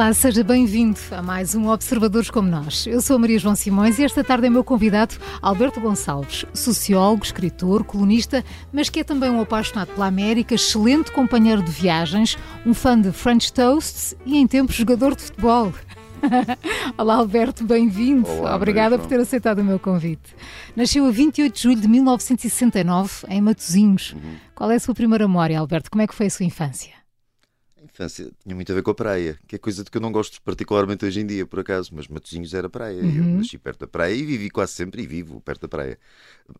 Olá, seja bem-vindo a mais um Observadores como Nós. Eu sou a Maria João Simões e esta tarde é meu convidado Alberto Gonçalves, sociólogo, escritor, colunista, mas que é também um apaixonado pela América, excelente companheiro de viagens, um fã de French Toasts e, em tempos, jogador de futebol. Olá, Alberto, bem-vindo. Obrigada por ter aceitado o meu convite. Nasceu a 28 de julho de 1969 em Matosinhos. Uhum. Qual é a sua primeira memória, Alberto? Como é que foi a sua infância? Infância tinha muito a ver com a praia, que é coisa de que eu não gosto particularmente hoje em dia, por acaso, mas Matosinhos era praia. Uhum. Eu nasci perto da praia e vivi quase sempre e vivo perto da praia.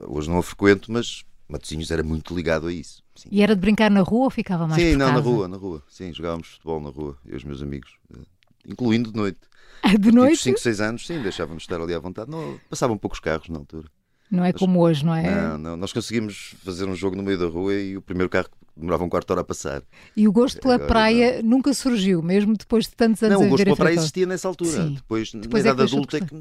Hoje não a frequento, mas Matosinhos era muito ligado a isso. Sim. E era de brincar na rua ou ficava mais Sim, não, casa? na rua, na rua. Sim, jogávamos futebol na rua, eu e os meus amigos, eh, incluindo de noite. De noite? 5, 6 anos, sim, deixávamos estar ali à vontade. Não, passavam poucos carros na altura. Não é como hoje, não é? Não, não. Nós conseguimos fazer um jogo no meio da rua e o primeiro carro demorava um quarto de hora a passar. E o gosto pela Agora, praia não. nunca surgiu, mesmo depois de tantos anos Não, o gosto pela praia existia nessa altura. Sim. Depois, depois, na é idade adulta, é que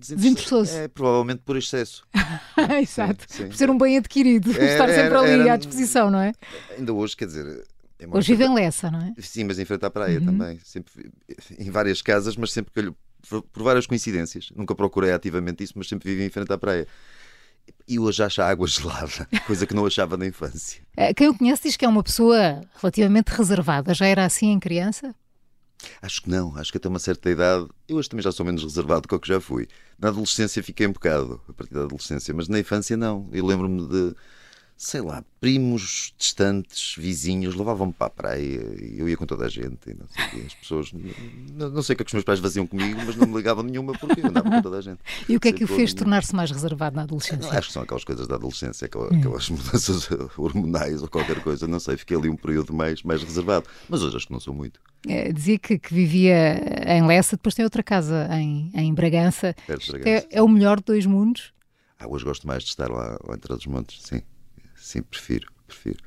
desinteressou-se. É, provavelmente por excesso. Exato. Sim, sim. Por ser um bem adquirido, é, estar sempre era, ali era, à disposição, não é? Ainda hoje, quer dizer. É hoje vive em Lessa, não é? Sim, mas em frente à praia uhum. também. Sempre, em várias casas, mas sempre que por várias coincidências. Nunca procurei ativamente isso, mas sempre vivi em frente à praia. E hoje acho a água gelada, coisa que não achava na infância. É, quem o conhece diz que é uma pessoa relativamente reservada. Já era assim em criança? Acho que não, acho que até uma certa idade. Eu hoje também já sou menos reservado do que o que já fui. Na adolescência fiquei um bocado, a partir da adolescência, mas na infância não. Eu lembro-me de sei lá, primos distantes, vizinhos, levavam-me para a praia e eu ia com toda a gente. E não sei, as pessoas, não, não sei o que, é que os meus pais faziam comigo, mas não me ligavam nenhuma porque eu andava com toda a gente. E o que é que o fez tornar-se mais reservado na adolescência? acho que são aquelas coisas da adolescência, aquelas, hum. aquelas mudanças hormonais ou qualquer coisa, não sei, fiquei ali um período mais, mais reservado. Mas hoje acho que não sou muito. É, dizia que, que, vivia em Lessa, depois tem outra casa em, em Bragança. Bragança é, é, o melhor de dois mundos? Ah, hoje gosto mais de estar lá, lá entre os montes, sim. Sim, prefiro, prefiro.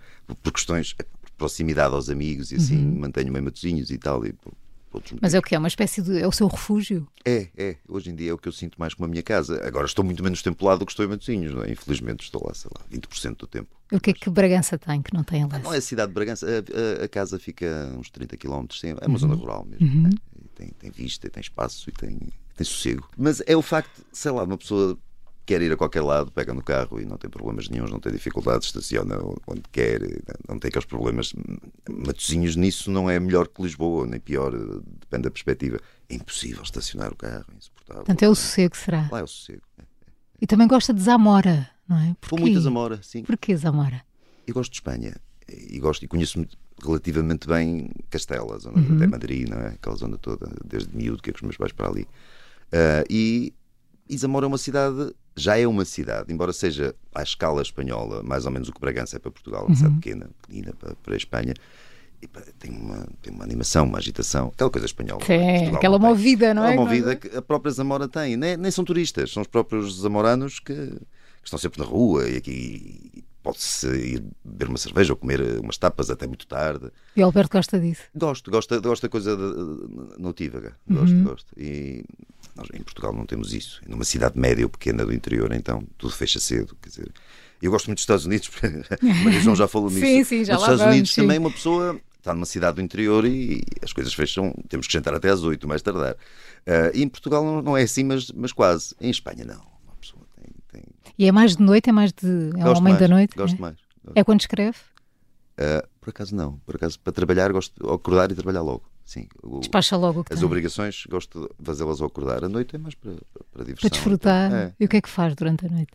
Por questões, é, por proximidade aos amigos e assim, uhum. mantenho meio matozinhos e tal. E, mas é o que é? Uma espécie de. É o seu refúgio? É, é. Hoje em dia é o que eu sinto mais como a minha casa. Agora estou muito menos tempo lá do que estou em Matosinhos, não é? Infelizmente estou lá, sei lá, 20% do tempo. O que é que Bragança tem que não tem lá? Não é a cidade de Bragança. A, a, a casa fica uns 30 km, sim. É uma uhum. zona rural mesmo. Uhum. Né? Tem, tem vista, tem espaço e tem, tem sossego. Mas é o facto, sei lá, uma pessoa quer ir a qualquer lado, pega no carro e não tem problemas nenhums, não tem dificuldades, estaciona onde quer, não tem aqueles problemas. Matozinhos nisso não é melhor que Lisboa, nem pior, depende da perspectiva. É impossível estacionar o carro, é insuportável. Portanto, é o sossego, será? Lá é o sossego. É, é, E também gosta de Zamora, não é? Porquê? Por muita Zamora, sim. Porquê Zamora? Eu gosto de Espanha e gosto e conheço relativamente bem Castela, zona uhum. até Madrid, não é? Aquela zona toda, desde miúdo, que é com os meus pais para ali. Uh, e, e Zamora é uma cidade já é uma cidade, embora seja à escala espanhola, mais ou menos o que Bragança é para Portugal, uma uhum. cidade pequena, pequena para, para a Espanha, tem, uma, tem uma animação, uma agitação, aquela coisa espanhola. Sim, aquela não movida, não é? Aquela movida que a própria Zamora tem. Nem, nem são turistas, são os próprios zamoranos que, que estão sempre na rua e aqui pode-se ir beber uma cerveja ou comer umas tapas até muito tarde. E o Alberto gosta disso? Gosto, gosto, gosto da coisa notívaga. Gosto, uhum. gosto. E nós em Portugal não temos isso. Numa cidade média ou pequena do interior, então tudo fecha cedo. Quer dizer, eu gosto muito dos Estados Unidos, Maria João já falou nisso. Sim, sim, já Nos Estados vamos, Unidos sim. também uma pessoa está numa cidade do interior e as coisas fecham, temos que jantar até às oito, mais tardar. Uh, e em Portugal não, não, é assim, mas, mas quase. Em Espanha não. Uma pessoa tem, tem... E é mais de noite? É mais de. É gosto homem mais, da noite? Gosto é? mais. Gosto. É quando escreve? Uh, por acaso não. Por acaso, para trabalhar, gosto de acordar e trabalhar logo. Sim, o, Despacha logo o que As tem. obrigações, gosto de fazê-las ao acordar. A noite é mais para, para diversão. Para desfrutar. É. E o que é que faz durante a noite?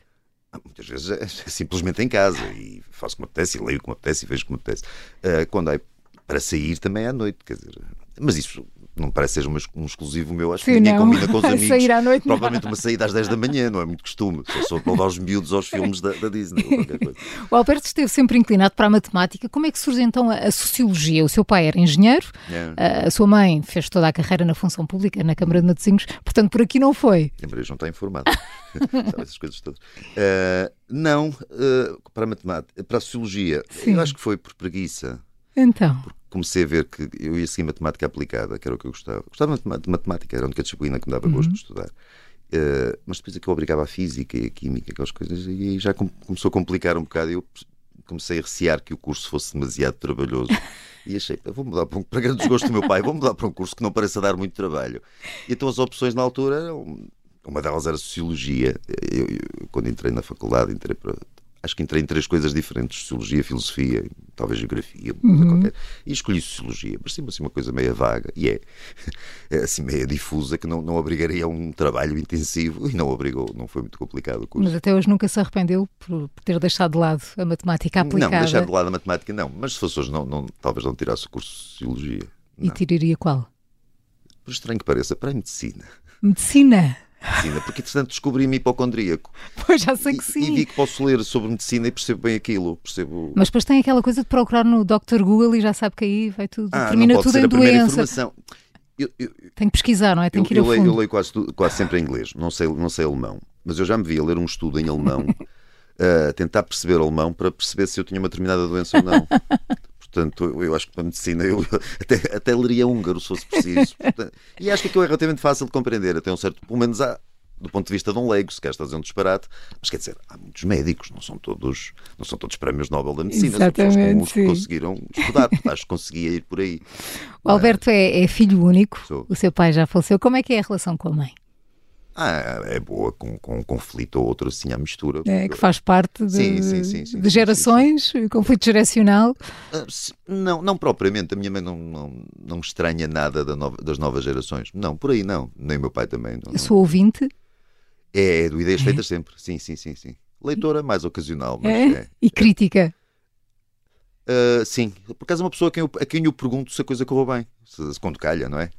Ah, muitas vezes é, é simplesmente em casa e faço como apetece, e leio como apetece e vejo como apetece. Uh, quando é para sair também é à noite, quer dizer. Mas isso não parece ser um exclusivo meu, acho Sim, que ninguém não. combina com os amigos. Sair à noite, Provavelmente não. uma saída às 10 da manhã, não é muito costume. Só sou para levar os miúdos aos filmes da, da Disney. o Alberto esteve sempre inclinado para a matemática. Como é que surge então a, a sociologia? O seu pai era engenheiro, é. a, a, sua mãe fez toda a carreira na função pública, na Câmara de Matosinhos, portanto por aqui não foi. A Maria não está informada. Sabe essas coisas todas. Uh, não, uh, para a matemática, para a sociologia, Sim. eu acho que foi por preguiça. Então. Porque comecei a ver que eu ia seguir matemática aplicada, que era o que eu gostava. Gostava de matemática, era a única disciplina que me dava gosto uhum. de estudar. Uh, mas depois é que eu obrigava a física e a química, aquelas coisas, e aí já começou a complicar um bocado. Eu comecei a recear que o curso fosse demasiado trabalhoso. E achei, vou mudar para, um, para grande desgosto do meu pai, vou mudar para um curso que não pareça dar muito trabalho. E então as opções na altura eram. Uma delas era Sociologia. Eu, eu, quando entrei na faculdade, entrei para, acho que entrei em três coisas diferentes: Sociologia, Filosofia, talvez Geografia, uhum. qualquer. E escolhi Sociologia. Mas sim, assim, uma coisa meia vaga, e é, é assim meia difusa, que não, não obrigaria a um trabalho intensivo e não obrigou, não foi muito complicado o curso. Mas até hoje nunca se arrependeu por, por ter deixado de lado a matemática aplicada? Não, deixar de lado a matemática não, mas se fosse hoje, não, não, talvez não tirasse o curso de Sociologia. Não. E tiraria qual? Por estranho que pareça, para a Medicina. Medicina? Medicina, porque entretanto descobri-me hipocondríaco. Pois já sei que e, sim. E vi que posso ler sobre medicina e percebo bem aquilo. Percebo... Mas depois tem aquela coisa de procurar no Dr. Google e já sabe que aí vai tudo, ah, termina tudo em doença. Eu, eu, tem que pesquisar, não é? Tem eu, que ir a fundo. Leio, eu leio quase, quase sempre em inglês, não sei, não sei alemão. Mas eu já me vi a ler um estudo em alemão, a tentar perceber alemão para perceber se eu tinha uma determinada doença ou não. Portanto, eu acho que para a medicina eu até, até leria húngaro se fosse preciso. Portanto, e acho que aquilo é relativamente fácil de compreender, até um certo. Pelo menos há, do ponto de vista de um leigo, se queres fazer um disparate, mas quer dizer, há muitos médicos, não são todos, não são todos prémios Nobel da Medicina, Exatamente, são pessoas que conseguiram estudar, acho que conseguia ir por aí. O Alberto é, é filho único, Sou. o seu pai já faleceu. Como é que é a relação com a mãe? Ah, é boa, com, com um conflito ou outro assim à mistura. É, que faz parte de, Sim, sim, sim, de gerações, conflito geracional. Ah, Não, não propriamente. A minha mãe não, não, não estranha nada da nova- das novas gerações. Não, por aí não. Nem o meu pai também. Não, Eu sou ouvinte É, do Ideias Feitas sempre. Sim, sim, sim, sim. Leitora mais ocasional, mas é, é. e crítica. Ah, sim, por acaso é uma pessoa a quem, eu, a quem eu pergunto se a coisa correu bem, se, se quando calha, não é?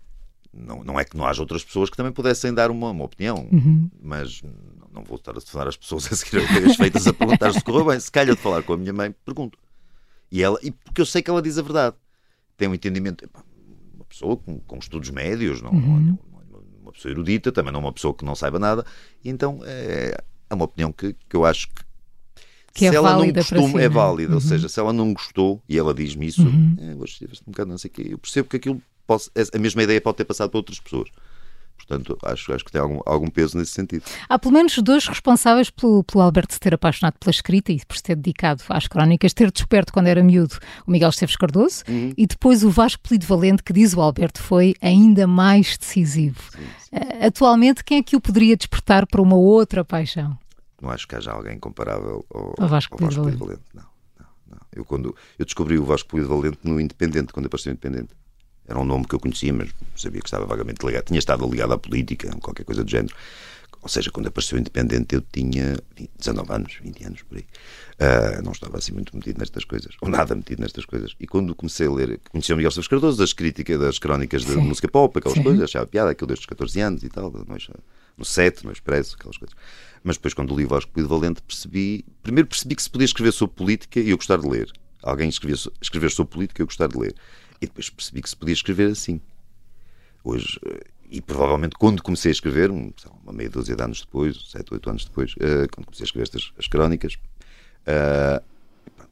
Não, não é que não haja outras pessoas que também pudessem dar uma, uma opinião, Uhum. mas não- não vou estar a telefonar as pessoas a seguir as feitas a perguntar se correu bem. Se calha de falar com a minha mãe, pergunto. E ela, e porque eu sei que ela diz a verdade. Tem um entendimento. Uma pessoa com, com estudos médios, não, não é Uhum. uma, uma pessoa erudita, também não é uma pessoa que não saiba nada. E então é, é uma opinião que, que eu acho que Que é se ela não válida gostou, si, é não é? válida. Ou Uhum. seja, se ela não gostou e ela diz-me isso, Uhum. é, estiveste um bocado, não sei o quê, eu percebo que aquilo posso, a mesma ideia pode ter passado para outras pessoas. Portanto, acho, acho que tem algum, algum peso nesse sentido. Há pelo menos dois responsáveis pelo, pelo Alberto se ter apaixonado pela escrita e por se ter dedicado às crónicas, ter desperto quando era miúdo o Miguel Esteves Cardoso Uhum. e depois o Vasco Polido Valente, que diz o Alberto foi ainda mais decisivo. Eh, Atualmente, quem é que o poderia despertar para uma outra paixão? Não acho que haja alguém comparável ao, Ao Vasco ao Vasco Polido Polido Valente. Não, não, não. Eu, quando, eu descobri o Vasco Polido Valente no Independente, quando apareceu o Independente. Era um nome que eu conhecia, mas sabia que estava vagamente ligado. Tinha estado ligado à política, qualquer coisa do género. Ou seja, quando apareceu Independente, eu tinha 20, 19 anos, 20 anos por aí. Ah, não estava assim muito metido nestas coisas, ou nada metido nestas coisas. E quando comecei a ler, conheci o Miguel Esteves Cardoso, das críticas, das crónicas de Sim. música pop, aquelas Sim. coisas, achava piada, aquilo desde os 14 anos e tal, no 7, no Expresso, aquelas coisas. Mas depois, quando li o Vasco Polido Valente, percebi. Primeiro percebi que se podia escrever sobre política e eu gostar de ler. Alguém escrevia, so- escrever sobre política e eu gostar de ler. E depois percebi que se podia escrever assim. Hoje, eh, e provavelmente quando comecei a escrever, um, uma meia dúzia de anos depois, sete, oito anos depois, eh, quando comecei a escrever estas as crónicas, eh,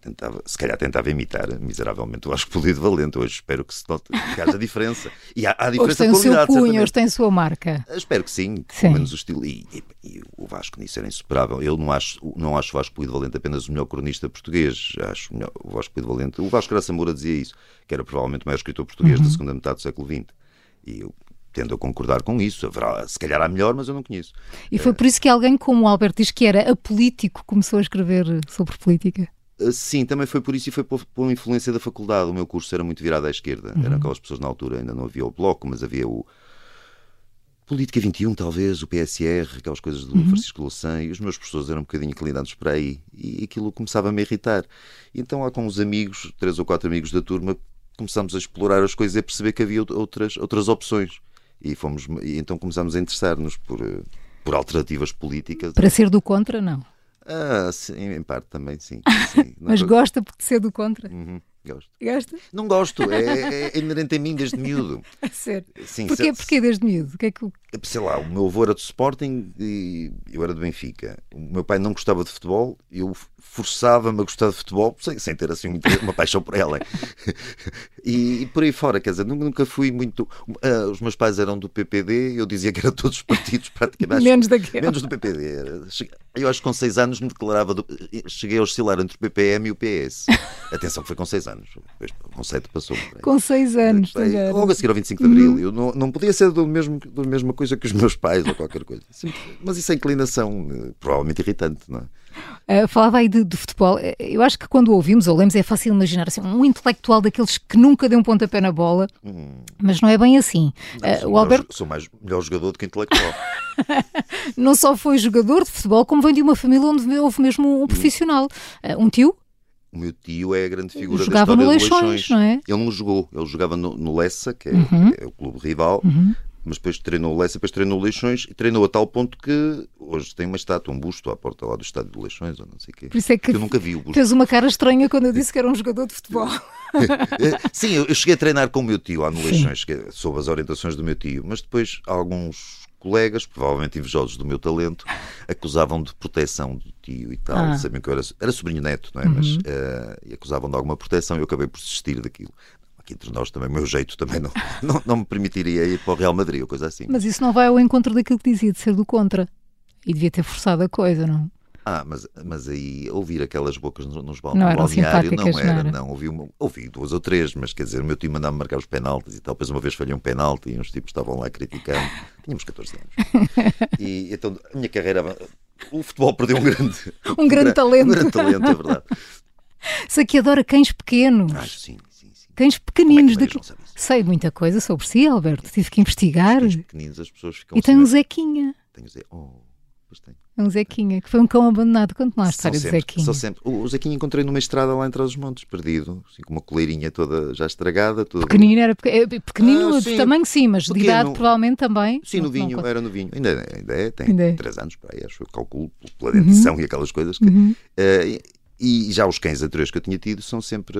tentava, se calhar tentava imitar miseravelmente o Vasco Polido Valente. Hoje espero que se note que haja diferença. E há, há Hoje diferença tem de o seu certamente. hoje tem a sua marca. Espero que sim, Sim. pelo menos o estilo. E, e- e o Vasco nisso era insuperável. Eu não acho, não acho o Vasco Polido Valente apenas o melhor cronista português. Acho o, melhor- o Vasco Polido Valente. O Vasco Graça Moura dizia isso, que era provavelmente o maior escritor português Uhum. da segunda metade do século XX. E eu tendo a concordar com isso. Haverá, se calhar há melhor, mas eu não conheço. E foi por isso que alguém como o Alberto diz que era apolítico começou a escrever sobre política. Uh, Sim, também foi por isso e foi por, por influência da faculdade. O meu curso era muito virado à esquerda. Eram aquelas pessoas na altura, ainda não havia o Bloco, mas havia o Política 21, talvez, o PSR, aquelas coisas do Francisco Louçã, e os meus professores eram um bocadinho inclinados para aí. E aquilo começava a me irritar. Então, lá com os amigos, três ou quatro amigos da turma, começámos a explorar as coisas e a perceber que havia out- outras, outras opções. E, fomos, e então começámos a interessar-nos por, uh, por alternativas políticas. Para ser do contra, não. Ah, sim, em parte também, sim. sim. Mas gosta de ser do contra. Uhum, gosto. Gosta? Não gosto, é, é inerente a mim desde miúdo. A sério. Sim, Porquê, se- porquê desde miúdo? O que é que, o sei lá, o meu avô era do Sporting e eu era do Benfica. O meu pai não gostava de futebol, eu forçava-me a gostar de futebol sem, sem ter assim uma paixão por ela. e, e, por aí fora, quer dizer, nunca fui muito. Uh, os meus pais eram do PPD, eu dizia que era todos os partidos praticamente. menos daquele. Menos do PPD. Eu acho que com 6 anos me declarava. Do, cheguei a oscilar entre o PPM e o PS. Atenção, que foi com 6 anos. Com 7 passou. Com 6 anos. Logo a seguir ao 25 de Abril. Uhum. Eu não, não podia ser do mesmo, da mesma coisa que os meus pais ou qualquer coisa. Mas isso é inclinação, eh, provavelmente irritante, não é? Uh, falava aí de, de, futebol. Eh, eu acho que quando ouvimos ou lemos é fácil imaginar assim, um intelectual daqueles que nunca deu um pontapé na bola, hum. mas não é bem assim. Não, uh, sou, o Alberto... sou mais melhor jogador do que intelectual. não só foi jogador de futebol, como vem de uma família onde houve mesmo um hum. profissional. Uh, um tio? O meu tio é a grande figura jogava da história no Leixões, Leixões. Não é? Ele não jogou, ele jogava no, no Lessa, que é, uhum. é o clube rival, uhum mas depois treinou o Lessa, depois treinou o Leixões e treinou a tal ponto que hoje tem uma estátua, um busto à porta lá do estádio de Leixões, ou não sei o quê. Por isso é que, que eu nunca vi o busto. Fez uma cara estranha quando eu disse que era um jogador de futebol. Sim, eu cheguei a treinar com o meu tio lá no Leixões, sob as orientações do meu tio, mas depois alguns colegas, provavelmente invejosos do meu talento, acusavam de proteção do tio e tal. Ah. Sabiam que eu era, era sobrinho neto, não é? Uhum. Mas uh, e acusavam de alguma proteção e eu acabei por desistir daquilo aqui entre nós também, o meu jeito também não, não, não me permitiria ir para o Real Madrid ou coisa assim. Mas isso não vai ao encontro daquilo que dizia de ser do contra. E devia ter forçado a coisa, não? Ah, mas, mas aí ouvir aquelas bocas nos, não no balneário não era, não. Ouvi, uma, ouvi duas ou três, mas quer dizer, o meu time mandava marcar os penaltis e tal. Depois uma vez falhei um penalti e uns tipos estavam lá criticando. Tínhamos 14 anos. E então a minha carreira. O futebol perdeu um grande. um grande talento. Um grande talento, é verdade. adora cães pequenos. Acho sim. Cães pequeninos. É Sei muita coisa sobre si, Alberto. Tive que investigar. Cães pequeninos, as pessoas ficam. E tem um Zequinha. Tem um Zequinha. Oh. É um Zequinha, que foi um cão abandonado. Conte lá a história do Zequinha. São sempre. O Zequinha encontrei numa estrada lá entre os montes, perdido, assim, com uma coleirinha toda já estragada. Toda... Pequenino, era é, pequenino ah, de tamanho sim, mas pequeno. de idade provavelmente também. Sim, no vinho, não, era no vinho. Ainda, ainda é, tem ainda 3 é. anos, para aí, acho que eu calculo pela dentição uhum. e aquelas coisas que. Uhum. Uh, e já os cães anteriores que eu tinha tido são sempre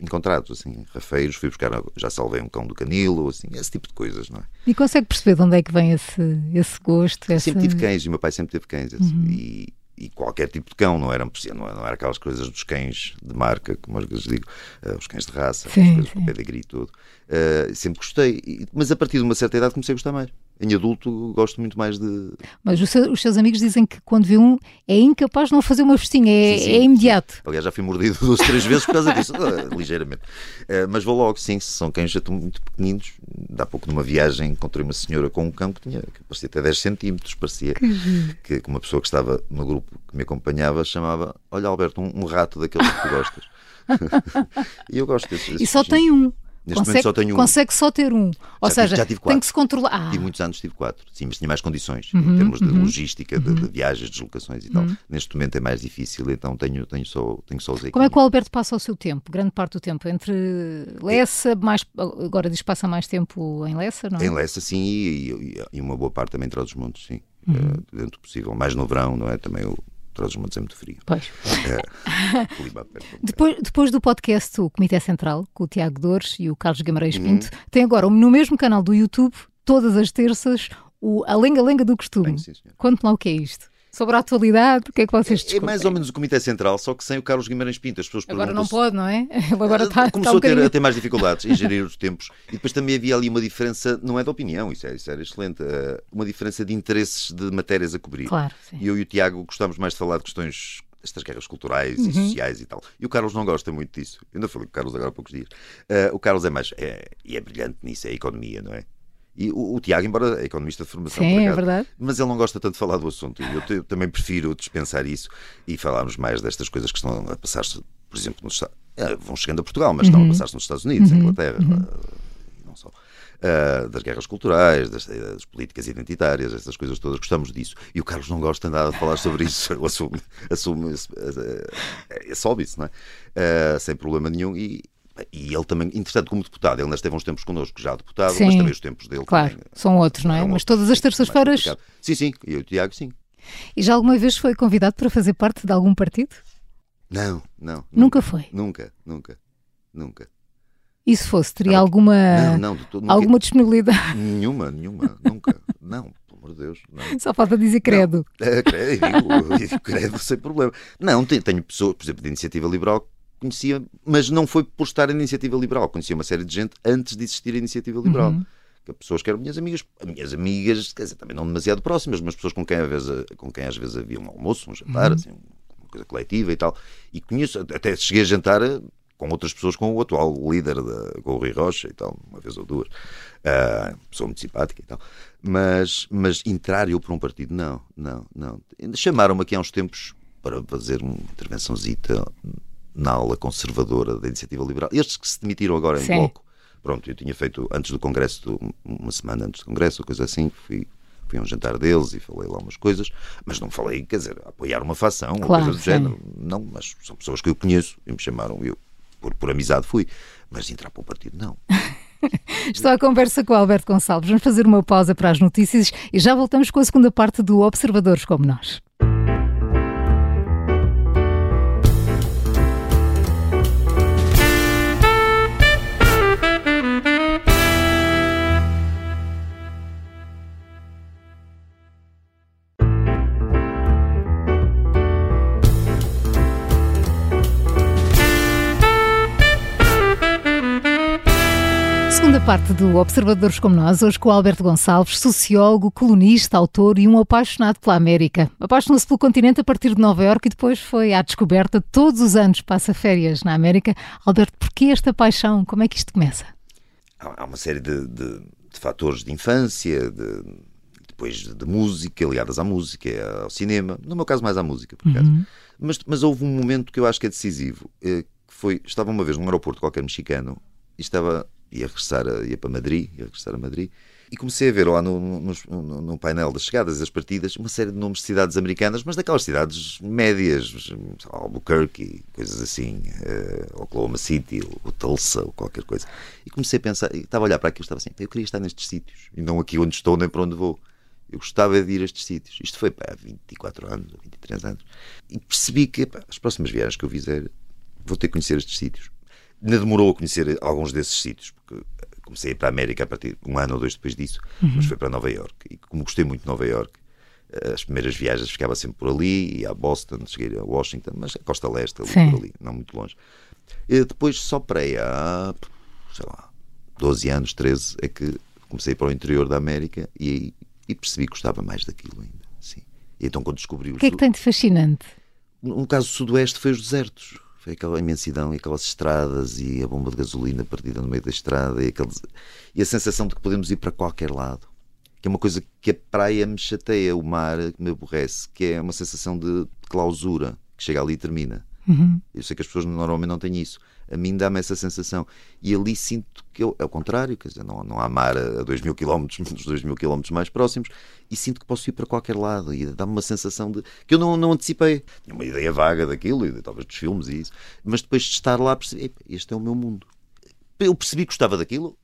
encontrados, assim, rafeiros. Fui buscar, já salvei um cão do canilo, assim, esse tipo de coisas, não é? E consegue perceber de onde é que vem esse, esse gosto? Essa... Sempre tive cães e o meu pai sempre teve cães. Assim, uhum. e, e, qualquer tipo de cão, não era, não, não era aquelas coisas dos cães de marca, como às vezes digo, uh, os cães de raça, sim, as coisas com pedigree e tudo. Uh, sempre gostei, mas a partir de uma certa idade comecei a gostar mais em adulto gosto muito mais de. Mas os seus, os seus, amigos dizem que quando vê um é incapaz de não fazer uma festinha, é, sim, sim, é imediato. Aliás, já fui mordido duas, três vezes por causa disso, ah, ligeiramente. Uh, mas vou logo, sim, se são cães já muito pequeninos. Dá pouco numa viagem encontrei uma senhora com um cão que tinha, que parecia até 10 centímetros, parecia que, que, uma pessoa que estava no grupo que me acompanhava chamava: Olha, Alberto, um, um rato daqueles que tu gostas. e eu gosto desses. E só tem um. Neste consegue, momento só tenho um. Consegue só ter um. Ou já seja, tive, tem que se controlar. Ah. Tive muitos anos, tive quatro. Sim, mas tinha mais condições uhum, em termos de uhum. logística, de, de, uhum. viagens, deslocações e tal. Uhum. Neste momento é mais difícil, então tenho, tenho, só, tenho só os Como é que o Alberto passa o seu tempo? Grande parte do tempo? Entre Lessa, mais, agora diz que passa mais tempo em Lessa, não é? Em Lessa, sim, e, e, e uma boa parte também em Trás dos Montes, sim. Uh, dentro do possível. Mais no verão, não é? Também o Trás os Montes é muito frio. Pois. É, depois, depois do podcast O Comitê Central, com o Tiago Dores e o Carlos Guimarães Pinto, uhum. tem agora no mesmo canal do YouTube, todas as terças, o A Lenga Lenga do Costume. Conte-me lá o que é isto sobre a atualidade, o que é que vocês discutem? É, mais ou menos o Comitê Central, só que sem o Carlos Guimarães Pinto. As pessoas agora não pode, não é? Ele agora está, Começou está um a, ter, a ter mais dificuldades em gerir os tempos. E depois também havia ali uma diferença, não é de opinião, isso, é, isso era excelente, uh, uma diferença de interesses de matérias a cobrir. Claro, sim. E eu e o Tiago gostávamos mais de falar de questões estas guerras culturais uhum. e sociais e tal. E o Carlos não gosta muito disso. Eu ainda falei com o Carlos agora há poucos dias. Uh, o Carlos é mais. É, e é brilhante nisso, é a economia, não é? E o, o, Tiago, embora é economista de formação, Sim, é verdade. mas ele não gosta tanto de falar do assunto. E eu, eu também prefiro dispensar isso e falarmos mais destas coisas que estão a passar-se, por exemplo, nos, eh, vão chegando a Portugal, mas uhum. estão a uhum. passar-se nos Estados Unidos, uhum. Inglaterra, uhum. Eh, não só. Uh, das guerras culturais, das, das, políticas identitárias, essas coisas todas, gostamos disso. E o Carlos não gosta nada de falar sobre isso, assume, assume esse, esse, esse, não é? Uh, sem problema nenhum. E, e ele também, interessante como deputado, ele ainda esteve uns tempos connosco já deputado, sim, mas também os tempos dele. Claro, também, são outros, não é? Mas todas as terças-feiras. Sim, sim, e eu, Tiago, sim. E já alguma vez foi convidado para fazer parte de algum partido? Não, não. Nunca, nunca foi? Nunca, nunca, nunca. E se fosse, teria não, alguma, não, não, todo, alguma disponibilidade? Nenhuma, nenhuma, nunca. Não, pelo amor de Deus. Não. Só falta dizer credo. Não, credo, credo sem problema. Não, tenho, tenho pessoas, por exemplo, de iniciativa liberal conhecia, mas não foi por estar a iniciativa liberal. Conhecia uma série de gente antes de existir a iniciativa liberal. Uhum. Pessoas que eram minhas amigas, minhas amigas, quer dizer, também não demasiado próximas, mas pessoas com quem às vezes, com quem às vezes havia um almoço, um jantar, uhum. assim, uma coisa coletiva e tal. E conheço, até cheguei a jantar com outras pessoas, com o atual líder, da, com o Rui Rocha e tal, uma vez ou duas. Uh, pessoa muito simpática e tal. Mas, mas entrar eu por um partido, não, não, não. Chamaram-me aqui há uns tempos para fazer uma intervençãozita na ala conservadora da Iniciativa Liberal. Estes que se demitiram agora em Sim. bloco. Pronto, eu tinha feito antes do Congresso, uma semana antes do Congresso, coisa assim, fui, fui a um jantar deles e falei lá umas coisas, mas não falei, quer dizer, apoiar uma facção claro, ou coisa do sim. género. Não, mas são pessoas que eu conheço e me chamaram, eu, por, por amizade, fui. Mas entrar para o partido, não. Estou à conversa com o Alberto Gonçalves. Vamos fazer uma pausa para as notícias e já voltamos com a segunda parte do Observadores como nós. Parte do Observadores como Nós, hoje com o Alberto Gonçalves, sociólogo, colunista, autor e um apaixonado pela América. Apaixonou-se pelo continente a partir de Nova Iorque e depois foi à descoberta. Todos os anos passa férias na América. Alberto, porquê esta paixão? Como é que isto começa? Há uma série de, de, de fatores de infância, de, depois de música, ligadas à música, ao cinema. No meu caso, mais à música, por acaso. Uhum. Mas, mas houve um momento que eu acho que é decisivo. Eh, que foi, estava uma vez num aeroporto qualquer mexicano e estava ia regressar, a, ia para Madrid, ia regressar a Madrid, e comecei a ver lá no, no, no, no, painel das chegadas das partidas uma série de nomes de cidades americanas, mas daquelas cidades médias, Albuquerque, coisas assim, uh, Oklahoma City, ou Tulsa, ou qualquer coisa. E comecei a pensar, estava a olhar para aquilo estava assim, eu queria estar nestes sítios, e não aqui onde estou nem para onde vou. Eu gostava de ir a estes sítios. Isto foi pá, há 24 anos, 23 anos. E percebi que pá, as próximas viagens que eu fizer vou ter que conhecer estes sítios. Ainda demorou a conhecer alguns desses sítios, porque comecei a ir para a América a partir de um ano ou dois depois disso, uhum. mas foi para Nova York. E como gostei muito de Nova York, eh, as primeiras viagens ficava sempre por ali, ia a Boston, cheguei a Washington, mas a costa leste, ali Sim. por ali, não muito longe. E depois só para aí há, sei lá, 12 anos, 13, é que comecei para o interior da América e, e percebi que gostava mais daquilo ainda. Sim. E então quando descobri o que é que tem de fascinante? No caso do Sudoeste foi os desertos foi aquela imensidão e aquelas estradas e a bomba de gasolina perdida no meio da estrada e, aqueles... e a sensação de que podemos ir para qualquer lado. Que é uma coisa que a praia me chateia, o mar me aborrece, que é uma sensação de clausura que chega ali e termina. Uhum. Eu sei que as pessoas normalmente não têm isso. A mim dá-me essa sensação. E ali sinto que eu, é o contrário, quer dizer, não, não há mar a 2 mil quilómetros, dos 2 mil quilómetros mais próximos, e sinto que posso ir para qualquer lado. E dá-me uma sensação de que eu não, não antecipei. Tinha uma ideia vaga daquilo, e talvez dos filmes e isso, mas depois de estar lá, percebi, este é o meu mundo eu percebi que gostava daquilo,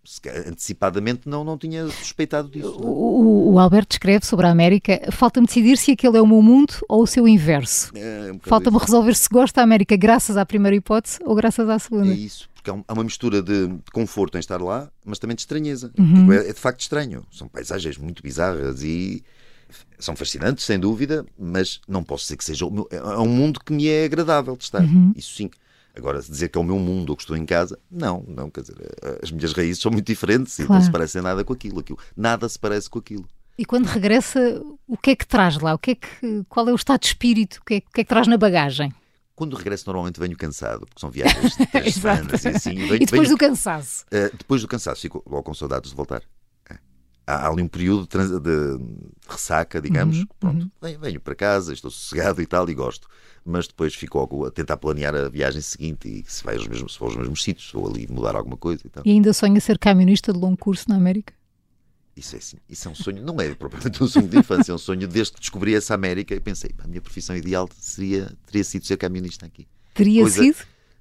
antecipadamente não, não tinha suspeitado disso. O, o, Alberto escreve sobre a América: falta-me decidir se aquele é o meu mundo ou o seu inverso. É, um falta-me resolver se gosta da América graças à primeira hipótese ou graças à segunda. É isso, porque há uma mistura de conforto em estar lá, mas também de estranheza. Uhum. É, é de facto estranho. São paisagens muito bizarras e são fascinantes, sem dúvida, mas não posso dizer que seja. É um mundo que me é agradável de estar. Uhum. Isso sim. Agora, dizer que é o meu mundo ou que estou em casa, não, não, quer dizer, as minhas raízes são muito diferentes claro. e não se parecem nada com aquilo, aquilo. Nada se parece com aquilo. E quando regressa, o que é que traz lá? O que é que, qual é o estado de espírito? O que é, o que, é que traz na bagagem? Quando regresso, normalmente venho cansado, porque são viagens de três semanas e assim. Venho, e depois venho, do cansaço? Uh, depois do cansaço, fico logo com saudades de voltar há ali um período de, de ressaca, digamos. Uhum, Pronto, uhum. Venho, para casa, estou sossegado e tal, e gosto. Mas depois fico a tentar planear a viagem seguinte e se vai aos mesmos, se for aos mesmos sítios, ou ali mudar alguma coisa e tal. E ainda sonha ser camionista de longo curso na América? Isso é, assim, isso é um sonho, não é propriamente um sonho de infância, é um sonho desde que descobri essa América e pensei, a minha profissão ideal seria, teria sido ser camionista aqui. Teria Coisa, sido?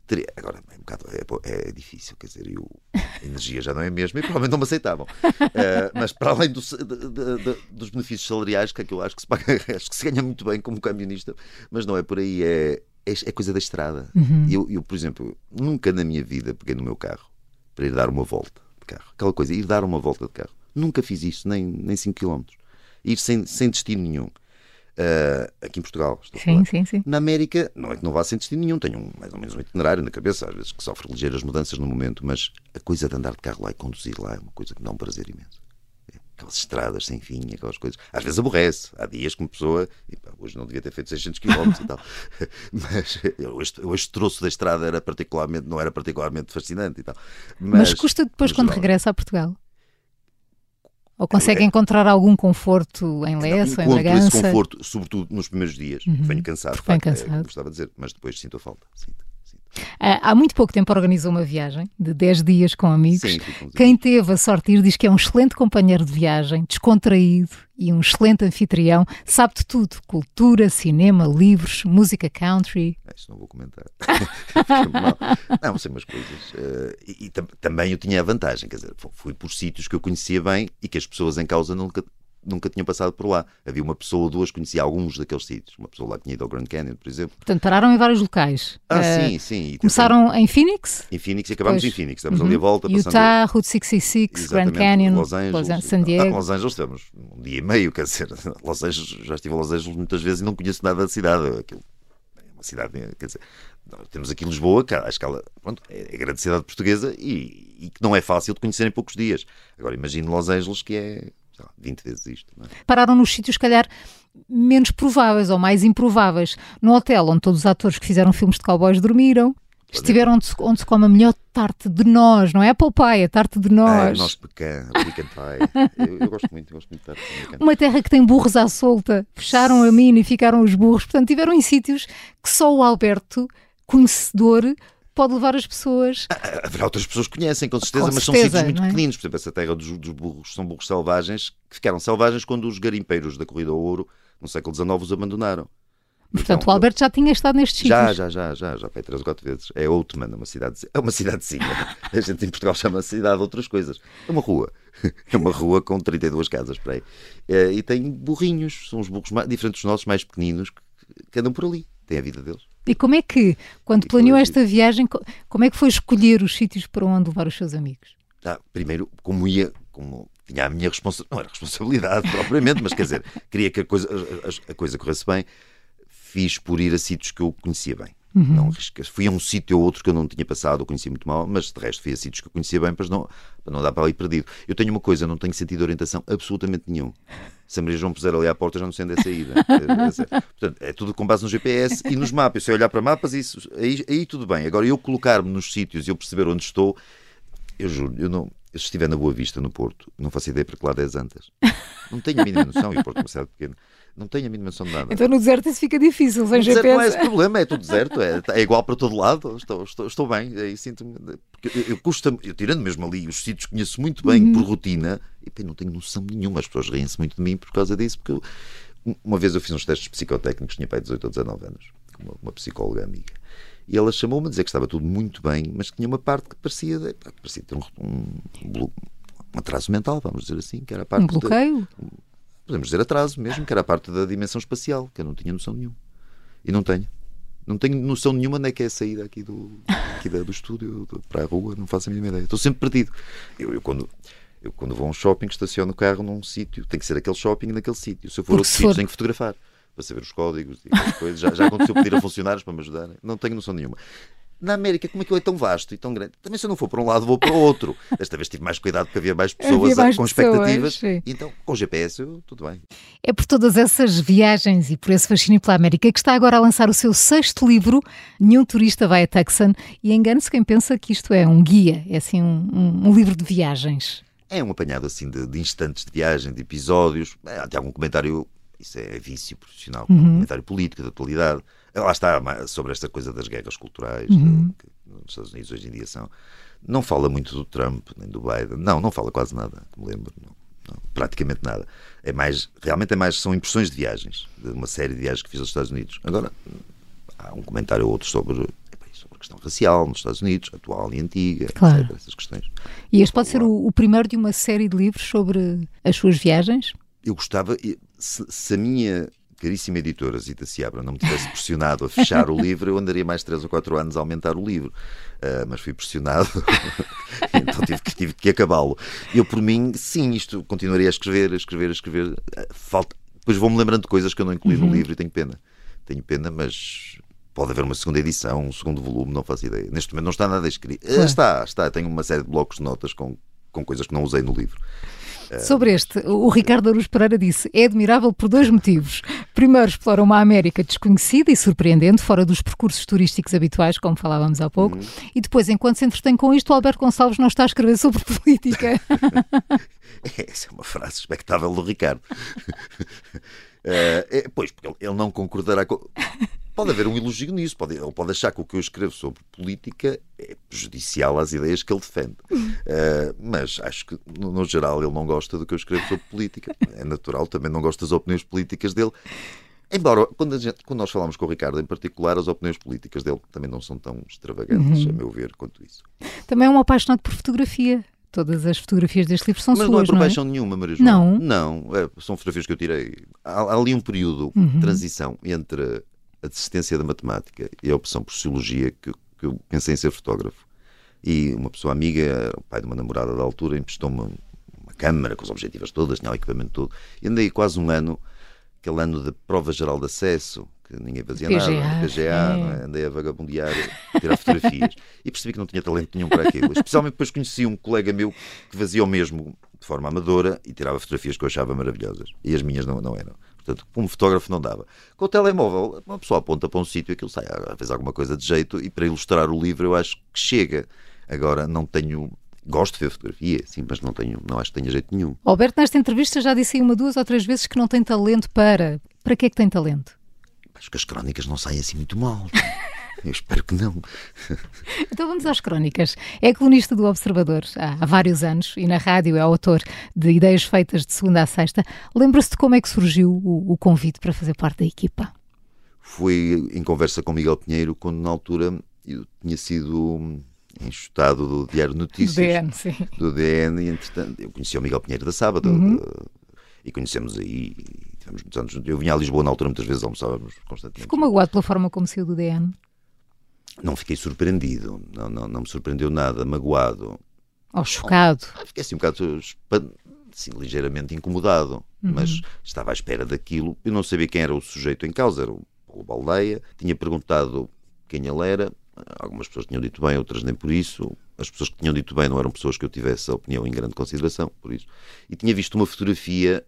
Teria, agora, é um bocado, é, é, difícil, quer dizer, eu, a energia já não é a mesma e provavelmente não me aceitavam. Uh, mas para além do, de, de, dos benefícios salariais, que é que eu acho que se paga, acho que se ganha muito bem como camionista, mas não é por aí, é, é, é coisa da estrada. Uhum. Eu, eu, por exemplo, nunca na minha vida peguei no meu carro para ir dar uma volta de carro. Aquela coisa, ir dar uma volta de carro. Nunca fiz isso, nem, nem 5 km. ir sem, sem destino nenhum. Uh, aqui em Portugal, estou sim, a falar. Sim, sim. Na América, não é que não vá sem destino nenhum, tenho um, mais ou menos um itinerário na cabeça, às vezes que sofre ligeiras mudanças no momento, mas a coisa de andar de carro lá e conduzir lá é uma coisa que dá um prazer imenso. É, aquelas estradas sem fim, aquelas coisas. Às vezes aborrece. Há dias que uma pessoa. E, pá, hoje não devia ter feito 600 km e tal. Mas o este troço da estrada era particularmente, não era particularmente fascinante e tal. Mas, mas custa depois quando geral, regressa a Portugal? Ou consegue é, encontrar algum conforto em Leço, em Bragança? esse conforto, sobretudo nos primeiros dias. Uhum. Venho cansado, Venho facto, cansado. É, gostava de dizer, mas depois sinto a falta. Sinto. Uh, há muito pouco tempo organizou uma viagem de 10 dias com amigos. Sim, Quem teve a sorte de ir diz que é um excelente companheiro de viagem, descontraído e um excelente anfitrião. Sabe de tudo: cultura, cinema, livros, música country. É, isso não vou comentar. não, sei umas coisas. Uh, e, e também eu tinha a vantagem, quer dizer, fui por sítios que eu conhecia bem e que as pessoas em causa nunca nunca tinham passado por lá. Havia uma pessoa ou duas que conhecia alguns daqueles sítios. Uma pessoa lá tinha ido ao Grand Canyon, por exemplo. Portanto, pararam em vários locais. Ah, uh, sim, sim. Começaram em Phoenix? Em Phoenix e acabámos em Phoenix. Estamos uhum. ali a volta. Utah, Route 66, Grand Canyon, Los Angeles, Los San Diego. Ah, Los Angeles tivemos um dia e meio, quer dizer, Los Angeles, já estive a Los Angeles muitas vezes e não conheço nada da cidade. Aquilo é uma cidade, quer dizer, temos aqui Lisboa, que à escala, pronto, é a grande cidade portuguesa e, e que não é fácil de conhecer em poucos dias. Agora imagino Los Angeles, que é lá, 20 vezes isto. É? Pararam nos sítios, se calhar, menos prováveis ou mais improváveis. No hotel onde todos os atores que fizeram filmes de cowboys dormiram. Estiveram onde se, onde se come a melhor tarte de nós, não é a Popeye, a tarte de nós. É, nosso pecan, pecan pie. eu, eu, gosto muito, gosto muito de tarte de Uma terra que tem burros à solta. Fecharam a mina e ficaram os burros. Portanto, tiveram em sítios que só o Alberto, conhecedor, pode levar as pessoas. Ah, ah, haverá outras pessoas que conhecem, com certeza, com mas certeza, são sítios muito é? pequeninos. Por exemplo, essa terra dos, dos, burros são burros selvagens que ficaram selvagens quando os garimpeiros da Corrida ao Ouro, no século XIX, os abandonaram. Portanto, então, o Alberto já tinha estado nestes já, sítios. Já, já, já, já, foi três ou quatro vezes. É Outman, uma cidade, é uma cidadezinha. A gente em Portugal chama cidade de outras coisas. É uma rua. É uma rua com 32 casas para aí. É, e tem burrinhos, são os burros mais, diferentes dos nossos, mais pequeninos, que, que andam por ali. Tem a vida deles. E como é que, quando planeou esta viagem, como é que foi escolher os sítios para onde levar os seus amigos? Ah, primeiro, como ia, como tinha a minha responsabilidade, não era responsabilidade propriamente, mas quer dizer, queria que a coisa, a, a coisa corresse bem, fiz por ir a sítios que eu conhecia bem. Uhum. Não Fui a um sítio ou outro que eu não tinha passado, eu conhecia muito mal, mas de resto fui a sítios que eu conhecia bem para não, para não dar para ali perdido. Eu tenho uma coisa, não tenho sentido de orientação absolutamente nenhum. Se a Maria João puser ali à porta, já não sei onde é saída. Portanto, é tudo com base no GPS e nos mapas. Eu sei olhar para mapas, isso, aí, aí tudo bem. Agora, eu colocar-me nos sítios e eu perceber onde estou, eu juro, eu não. Se estiver na Boa Vista, no Porto, não faço ideia para que lado é as Antas. Não tenho a mínima noção, e o Porto é uma cidade pequena. Não tenho a mínima noção de nada. Então no deserto isso fica difícil, sem GPS. Não é esse problema, é tudo deserto, é, é igual para todo lado, estou, estou, estou bem, aí sinto-me. Eu, eu, custa, eu tirando mesmo ali os sítios que conheço muito bem uhum. por rotina, e não tenho noção nenhuma, as pessoas riem-se muito de mim por causa disso, porque eu, uma vez eu fiz uns testes psicotécnicos, tinha pai 18 ou 19 anos, com uma, uma psicóloga amiga. E ela chamou-me a dizer que estava tudo muito bem, mas que tinha uma parte que parecia, parecia ter um, um, um atraso mental, vamos dizer assim, que era a parte. Um bloqueio? De, podemos dizer atraso mesmo, que era a parte da dimensão espacial, que eu não tinha noção nenhuma. E não tenho. Não tenho noção nenhuma onde é que é a saída aqui do, aqui do estúdio para a rua, não faço a mínima ideia. Estou sempre perdido. Eu, eu quando, eu, quando vou a um shopping, estaciono o carro num sítio, tem que ser aquele shopping naquele sítio. Se eu for Porque outro sítio, for... tenho que fotografar para saber os códigos e coisas. Já, já aconteceu pedir a funcionários para me ajudarem. Não tenho noção nenhuma na América, como aquilo é tão vasto e tão grande, também se eu não for para um lado, vou para o outro. Desta vez tive mais cuidado porque havia mais pessoas havia mais com expectativas. Pessoas, então, com GPS, eu, tudo bem. É por todas essas viagens e por esse fascínio pela América que está agora a lançar o seu sexto livro, Nenhum Turista Vai a Tucson. E engana-se quem pensa que isto é um guia, é assim um, um, um livro de viagens. É um apanhado assim de, de instantes de viagem, de episódios. É, até algum comentário, isso é vício profissional, uhum. comentário político, de atualidade Lá está, sobre esta coisa das guerras culturais uhum. que nos Estados Unidos hoje em dia são. Não fala muito do Trump nem do Biden. Não, não fala quase nada, me lembro. Não, não, praticamente nada. É mais, realmente é mais, são impressões de viagens, de uma série de viagens que fiz aos Estados Unidos. Agora, há um comentário ou outro sobre sobre a questão racial nos Estados Unidos, atual e antiga, claro. etc, essas questões. E este pode ser o, o, primeiro de uma série de livros sobre as suas viagens? Eu gostava, se, se a minha caríssima editora Zita Seabra não me tivesse pressionado a fechar o livro, eu andaria mais 3 ou 4 anos a aumentar o livro. Uh, mas fui pressionado, então tive que, tive que acabá-lo. Eu, por mim, sim, isto continuaria a escrever, a escrever, a escrever. Falta... Depois vou-me lembrando de coisas que eu não incluí uhum. no livro e tenho pena. Tenho pena, mas pode haver uma segunda edição, um segundo volume, não faço ideia. Neste momento não está nada escrito. Ah, está, está. Tenho uma série de blocos de notas com, com coisas que não usei no livro. Sobre este, o Ricardo Aruz Pereira disse: é admirável por dois motivos. Primeiro, explora uma América desconhecida e surpreendente, fora dos percursos turísticos habituais, como falávamos há pouco. Uhum. E depois, enquanto se entretém com isto, o Alberto Gonçalves não está a escrever sobre política. Essa é uma frase expectável do Ricardo. Uh, é, pois, porque ele não concordará com. Pode haver um elogio nisso, pode, ele pode achar que o que eu escrevo sobre política é prejudicial às ideias que ele defende. Uh, mas acho que, no, no, geral, ele não gosta do que eu escrevo sobre política. É natural, também não gosta das opiniões políticas dele. Embora, quando, gente, quando, nós falamos com o Ricardo em particular, as opiniões políticas dele também não são tão extravagantes, uhum. a meu ver, quanto isso. Também é um apaixonado por fotografia. Todas as fotografias deste livro são Mas suas, não é por não paixão nenhuma, Maria João. Não? Não, é, são fotografias que eu tirei. Há, há ali um período uhum. de transição entre a desistência da matemática e a opção por sociologia que, que eu pensei em ser fotógrafo. E uma pessoa amiga, o pai de uma namorada da altura, emprestou-me uma câmara com as objetivas todas, tinha o equipamento todo. E andei quase um ano, aquele ano de prova geral de acesso, que ninguém fazia PGA, nada, PGA, é. é? andei a vagabundear, a tirar fotografias e percebi que não tinha talento nenhum para aquilo. Especialmente depois conheci um colega meu que fazia o mesmo de forma amadora e tirava fotografias que eu achava maravilhosas e as minhas não, não eram. Portanto, como fotógrafo não dava. Com o telemóvel, uma pessoa aponta para um sítio e aquilo sai, fez alguma coisa de jeito e para ilustrar o livro eu acho que chega. Agora, não tenho Gosto de ver fotografia, sim, mas não tenho, não acho que tenha jeito nenhum. Alberto, nesta entrevista já disse uma, duas ou três vezes que não tem talento para. Para que é que tem talento? Acho que as crónicas não saem assim muito mal. Eu espero que não. Então vamos às crónicas. É colunista do Observador há, vários anos e na rádio é autor de Ideias Feitas de segunda a sexta. Lembra-se de como é que surgiu o, o, convite para fazer parte da equipa? Foi em conversa com Miguel Pinheiro, quando na altura eu tinha sido enxutado do Diário Notícias. Do DN, sim. Do DN, e entretanto eu conheci o Miguel Pinheiro da Sábado uhum. e conhecemos aí tivemos muitos anos. Eu vinha a Lisboa na altura, muitas vezes almoçávamos constantemente. Ficou magoado pela forma como saiu do DN? Não fiquei surpreendido, não, não, não me surpreendeu nada, magoado. Ou chocado? Fiquei assim um bocado assim, ligeiramente incomodado, uhum. mas estava à espera daquilo. Eu não sabia quem era o sujeito em causa, era o Paulo Baldeia. Tinha perguntado quem ele era. Algumas pessoas tinham dito bem, outras nem por isso. As pessoas que tinham dito bem não eram pessoas que eu tivesse a opinião em grande consideração, por isso. E tinha visto uma fotografia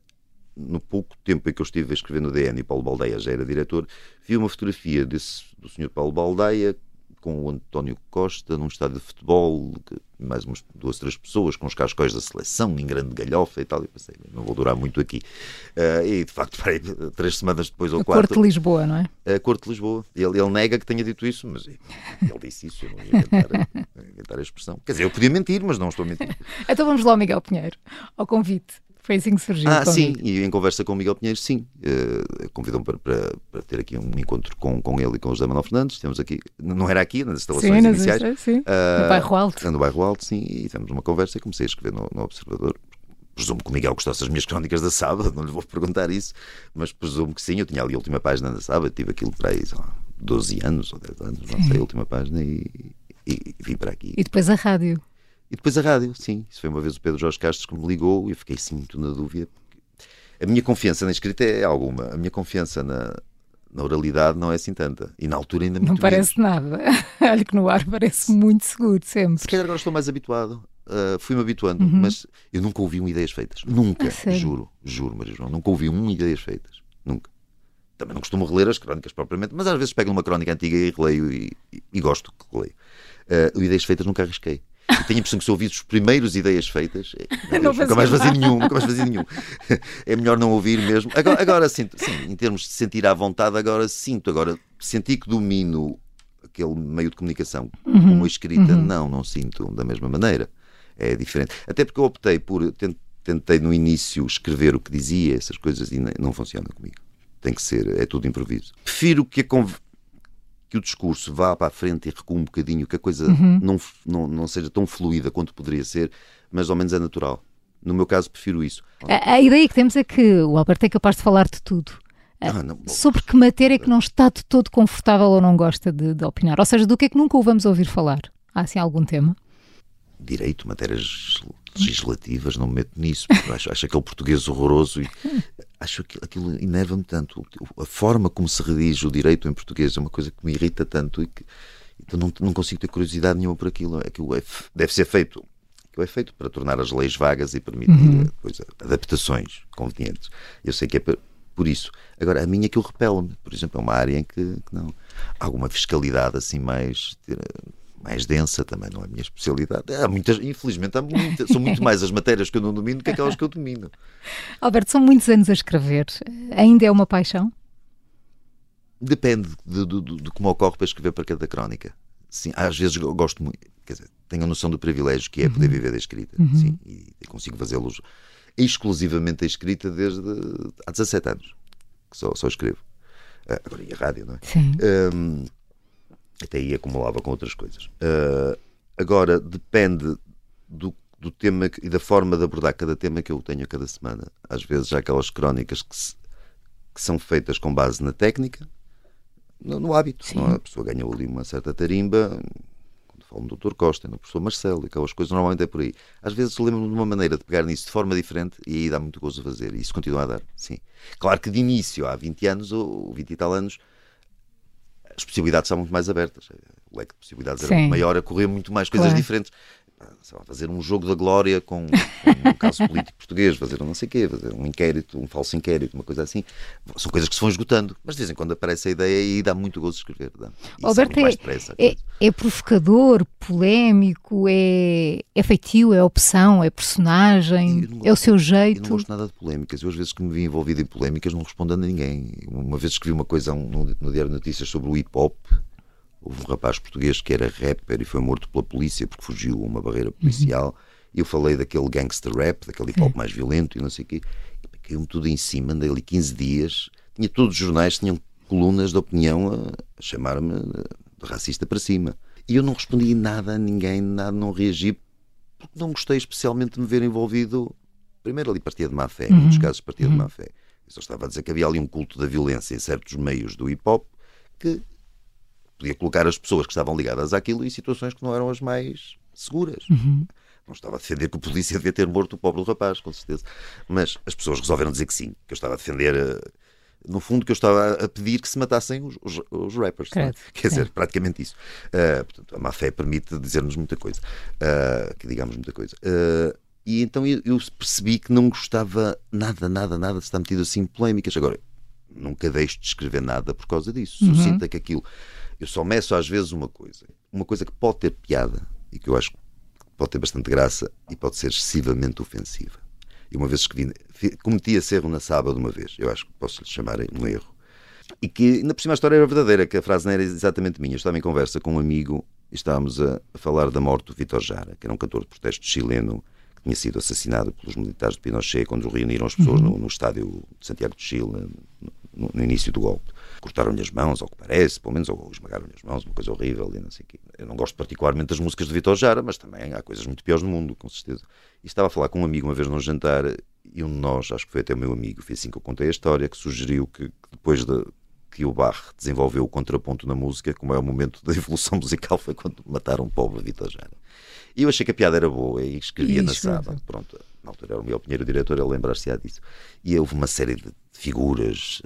no pouco tempo em que eu estive a escrever no DN e Paulo Baldeia já era diretor, vi uma fotografia desse, do Sr. Paulo Baldeia com o António Costa num estádio de futebol, mais umas duas, três pessoas com os cascóis da seleção em grande galhofa e tal. E pensei, não vou durar muito aqui. Uh, e de facto, parei, três semanas depois ou a quatro. Corte de Lisboa, não é? A Corte de Lisboa. Ele, ele nega que tenha dito isso, mas ele disse isso, eu não ia inventar, inventar a expressão. Quer dizer, eu podia mentir, mas não estou a mentir. então vamos lá, Miguel Pinheiro, ao convite. Foi assim que surgiu. Ah, sim, e em conversa com o Miguel Pinheiro, sim. Uh, Convidou-me para, para, para, ter aqui um encontro com, com ele e com o José Manuel Fernandes. Temos aqui, não era aqui, nas instalações sim, iniciais. Sim, sim. Uh, no bairro Alto. No bairro Alto, sim. E tivemos uma conversa e comecei a escrever no, no Observador. Presumo que o Miguel gostasse das minhas crónicas da sábado, não lhe vou perguntar isso, mas presumo que sim. Eu tinha ali a última página da sábado, tive aquilo para aí, sei lá, 12 anos ou 10 anos, não sei, a última página e, e, e vim para aqui. E depois a rádio. E depois a rádio, sim. Isso foi uma vez o Pedro Jorge Castro que me ligou e eu fiquei assim muito na dúvida, a minha confiança na escrita é alguma. A minha confiança na, na oralidade não é assim tanta. E na altura ainda Não parece menos. nada. Olha que no ar parece muito seguro, sempre. Se calhar agora estou mais habituado. Uh, Fui-me habituando, uhum. mas eu nunca ouvi um ideias feitas. Nunca. Juro, juro, Maria João. Nunca ouvi um ideias feitas. Nunca. Também não costumo reler as crónicas propriamente, mas às vezes pego uma crónica antiga e releio e, e, e gosto que leio. Uh, ideias feitas nunca arrisquei. Tenho a impressão que se ouvir os primeiros ideias feitas, é, Deus, nunca mais fazia nenhum, nunca mais fazia nenhum. É melhor não ouvir mesmo. Agora, agora sinto, sim, em termos de sentir à vontade, agora sinto, agora senti que domino aquele meio de comunicação uhum. como a escrita, uhum. não, não sinto da mesma maneira. É diferente. Até porque eu optei por, tentei no início escrever o que dizia, essas coisas, e não funciona comigo. Tem que ser, é tudo improviso. Prefiro que a, que o discurso vá para a frente e recua um bocadinho, que a coisa uhum. não, não, não seja tão fluida quanto poderia ser, mas ao menos é natural. No meu caso, prefiro isso. A, a ideia que temos é que o Alberto é capaz de falar de tudo. Ah, não, Sobre que matéria é que não está de todo confortável ou não gosta de, de opinar? Ou seja, do que é que nunca o vamos ouvir falar? Há assim algum tema? Direito, matérias legislativas, não me meto nisso. Acho, acho aquele português horroroso e acho que aquilo enerva-me tanto. A forma como se redige o direito em português é uma coisa que me irrita tanto e que então não, não consigo ter curiosidade nenhuma por aquilo. Aquilo é, deve ser feito. Aquilo é feito para tornar as leis vagas e permitir uhum. depois, adaptações convenientes. Eu sei que é por, isso. Agora, a minha aquilo repele-me. Por exemplo, é uma área em que, que não. Há alguma fiscalidade assim mais mais densa também não é a minha especialidade. Há muitas, infelizmente, há muitas, são muito mais as matérias que eu não domino que aquelas que eu domino. Alberto, são muitos anos a escrever. Ainda é uma paixão? Depende de, de, de, de como ocorre para escrever para cada crónica. Sim, às vezes eu gosto muito, quer dizer, tenho a noção do privilégio que é poder uhum. viver da escrita. Uhum. Sim, e, e consigo fazê-los exclusivamente a escrita desde há 17 anos que só, só escrevo. Ah, agora, e a rádio, não é? Sim. Um, até aí acumulava com outras coisas. Uh, agora, depende do, do tema e da forma de abordar cada tema que eu tenho cada semana. Às vezes há aquelas crónicas que, se, que são feitas com base na técnica, no, no hábito. É? A pessoa ganhou ali uma certa tarimba, quando falo no Dr. Costa, no professor Marcelo, aquelas coisas normalmente é por aí. Às vezes lembro-me de uma maneira de pegar nisso de forma diferente e aí dá muito gozo a fazer. E isso continua a dar, sim. Claro que de início, há 20 anos ou 20 e tal anos, as possibilidades são muito mais abertas. O leque de possibilidades Sim. era maior, a correr muito mais coisas claro. diferentes fazer um jogo da glória com, com um caso político português, fazer um não sei o quê, fazer um inquérito, um falso inquérito, uma coisa assim. São coisas que se vão esgotando, mas de vez em quando aparece a ideia e dá muito gozo de escrever. Dá. Alberto, é, é, é, provocador, polémico, é, é feitio, é opção, é personagem, é o seu jeito. Eu não gosto nada de polémicas. Eu, às vezes que me vi envolvido em polémicas, não respondo a ninguém. Uma vez escrevi uma coisa no, no Diário de Notícias sobre o hip hop Houve um rapaz português que era rapper e foi morto pela polícia porque fugiu a uma barreira policial. Uhum. E eu falei daquele gangster rap, daquele hip hop mais violento e não sei o quê. Caiu-me tudo em cima, andei ali 15 dias. Tinha todos os jornais, tinham colunas de opinião a, chamar-me de racista para cima. E eu não respondi nada a ninguém, nada, não reagi, porque não gostei especialmente de me ver envolvido. Primeiro ali partia de má fé, em muitos uhum. casos partia uhum. de má fé. Eu só estava a dizer que havia ali um culto da violência em certos meios do hip hop que podia colocar as pessoas que estavam ligadas àquilo em situações que não eram as mais seguras. Uhum. Não estava a defender que a polícia devia ter morto o pobre rapaz, com certeza. Mas as pessoas resolveram dizer que sim, que eu estava a defender. Eh, no fundo, que eu estava a pedir que se matassem os, os, os rappers. É? Quer dizer, praticamente isso. Uh, portanto, a má fé permite dizer-nos muita coisa. Uh, que digamos muita coisa. Uh, e então eu, eu, percebi que não gostava nada, nada, nada de estar metido assim em polémicas. Agora, nunca deixo de escrever nada por causa disso. Uhum. Sinta que aquilo eu só meço às vezes uma coisa. Uma coisa que pode ter piada e que eu acho que pode ter bastante graça e pode ser excessivamente ofensiva. E uma vez escrevi, cometi esse erro na sábado uma vez. Eu acho que posso lhe chamar um erro. E que, ainda por cima, a história era verdadeira, que a frase não era exatamente minha. Eu estava em conversa com um amigo e estávamos a, falar da morte do Vitor Jara, que era um cantor de protesto chileno que tinha sido assassinado pelos militares de Pinochet quando reuniram as pessoas uhum. no, no, estádio de Santiago de Chile, no, no início do golpe cortaram-lhe as mãos, ao que parece, pelo menos, ou esmagaram-lhe as mãos, uma coisa horrível e não sei o quê. Eu não gosto particularmente das músicas de Vitor Jara, mas também há coisas muito piores no mundo, com certeza. E estava a falar com um amigo uma vez num jantar, e um de nós, acho que foi até o meu amigo, foi assim que eu contei a história, que sugeriu que, que depois de que o Bach desenvolveu o contraponto na música, como é o momento da evolução musical, foi quando mataram o pobre Vitor Jara. E eu achei que a piada era boa e escrevia e na sábado. Pronto, na altura era o meu Pinheiro, o diretor, ele lembrar-se-á disso. E houve uma série de figuras,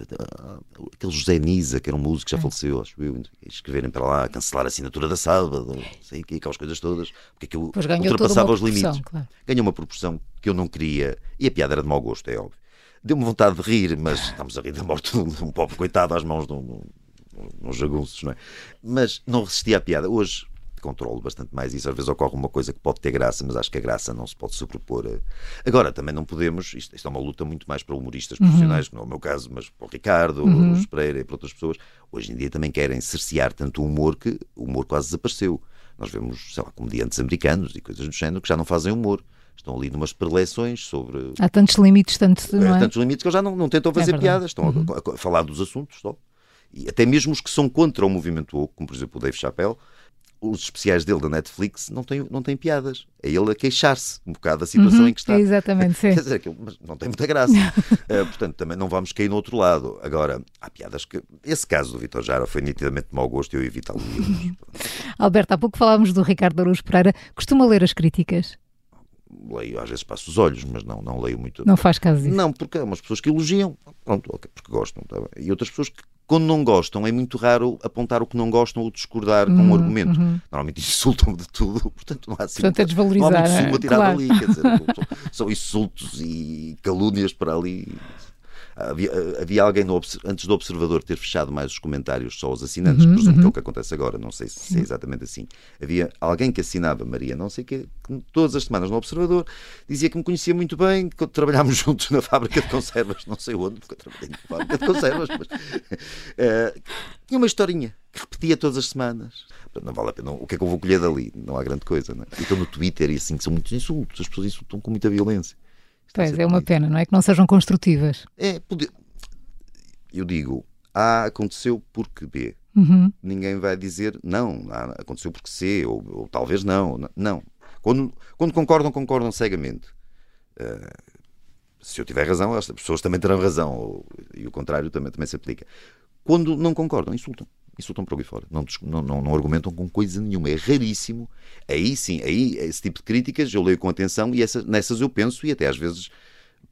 aquele José Nisa, que era um músico que já faleceu, acho eu, escreverem para lá, cancelar a assinatura da sábado, sei que, aquelas coisas todas, porque aquilo ultrapassava os limites. Claro. Ganhou uma proporção que eu não queria, e a piada era de mau gosto, é óbvio. Deu-me vontade de rir, mas estamos a rir da morte de um pobre coitado às mãos de um, uns jagunços, não é? Mas não resisti à piada. Hoje controlo bastante mais isso. Às vezes ocorre uma coisa que pode ter graça, mas acho que a graça não se pode sobrepor. Agora, também não podemos, isto, isto é uma luta muito mais para humoristas uhum. profissionais, que não é o meu caso, mas para o Ricardo, uhum. o Pereira e para outras pessoas. Hoje em dia também querem cercear tanto o humor que o humor quase desapareceu. Nós vemos, sei lá, comediantes americanos e coisas do género que já não fazem humor estão ali numas preleções sobre. Há tantos limites, tanto, não é? tantos limites que eles já não, não tentam é fazer é piadas, estão uhum. a, a, falar dos assuntos só. E até mesmo os que são contra o movimento woke, como por exemplo o Dave Chappelle, os especiais dele da Netflix não têm, não têm piadas. É ele a queixar-se um bocado da situação uhum, em que está. Exatamente, sim. Quer dizer, aquilo, mas não tem muita graça. uh, portanto, também não vamos cair no outro lado. Agora, há piadas que. Esse caso do Vitor Jara foi nitidamente de mau gosto e eu evitá-lo. Alberto, há pouco falávamos do Ricardo Araújo Pereira. Costuma ler as críticas? leio, às vezes passo os olhos, mas não, não leio muito. Não faz caso disso? Não, porque há umas pessoas que elogiam, pronto, okay, porque gostam, tá e outras pessoas que, quando não gostam, é muito raro apontar o que não gostam ou discordar com um argumento. Uhum. Normalmente insultam de tudo, portanto não há assim. Portanto, é desvalorizar. Não há muito sumo tirar claro. dali, quer dizer, são insultos e calúnias para ali. Havia, havia alguém no, antes do Observador ter fechado mais os comentários só aos assinantes, uhum, presumo uhum. que é o uhum. que acontece agora, não sei se, se, é exatamente assim. Havia alguém que assinava Maria, não sei que, que todas as semanas no Observador, dizia que me conhecia muito bem, que trabalhámos juntos na fábrica de conservas, não sei onde, porque eu trabalhei na fábrica de conservas, mas uh, tinha uma historinha que repetia todas as semanas. Não vale a pena. O que é que eu vou colher dali? Não há grande coisa. Não é? Então no Twitter e assim, que são muitos insultos, as pessoas insultam com muita violência. Pois, é uma pena, não é? Que não sejam construtivas. É, eu digo, A aconteceu porque B. Uhum. Ninguém vai dizer não, aconteceu porque C, ou, ou talvez não. Não. Quando, quando concordam, concordam cegamente. Uh, se eu tiver razão, as pessoas também terão razão, ou, e o contrário também, também se aplica. Quando não concordam, insultam insultam para ali fora. Não, não, não, não, argumentam com coisa nenhuma. É raríssimo. Aí sim, aí esse tipo de críticas eu leio com atenção e essa, nessas eu penso e até às vezes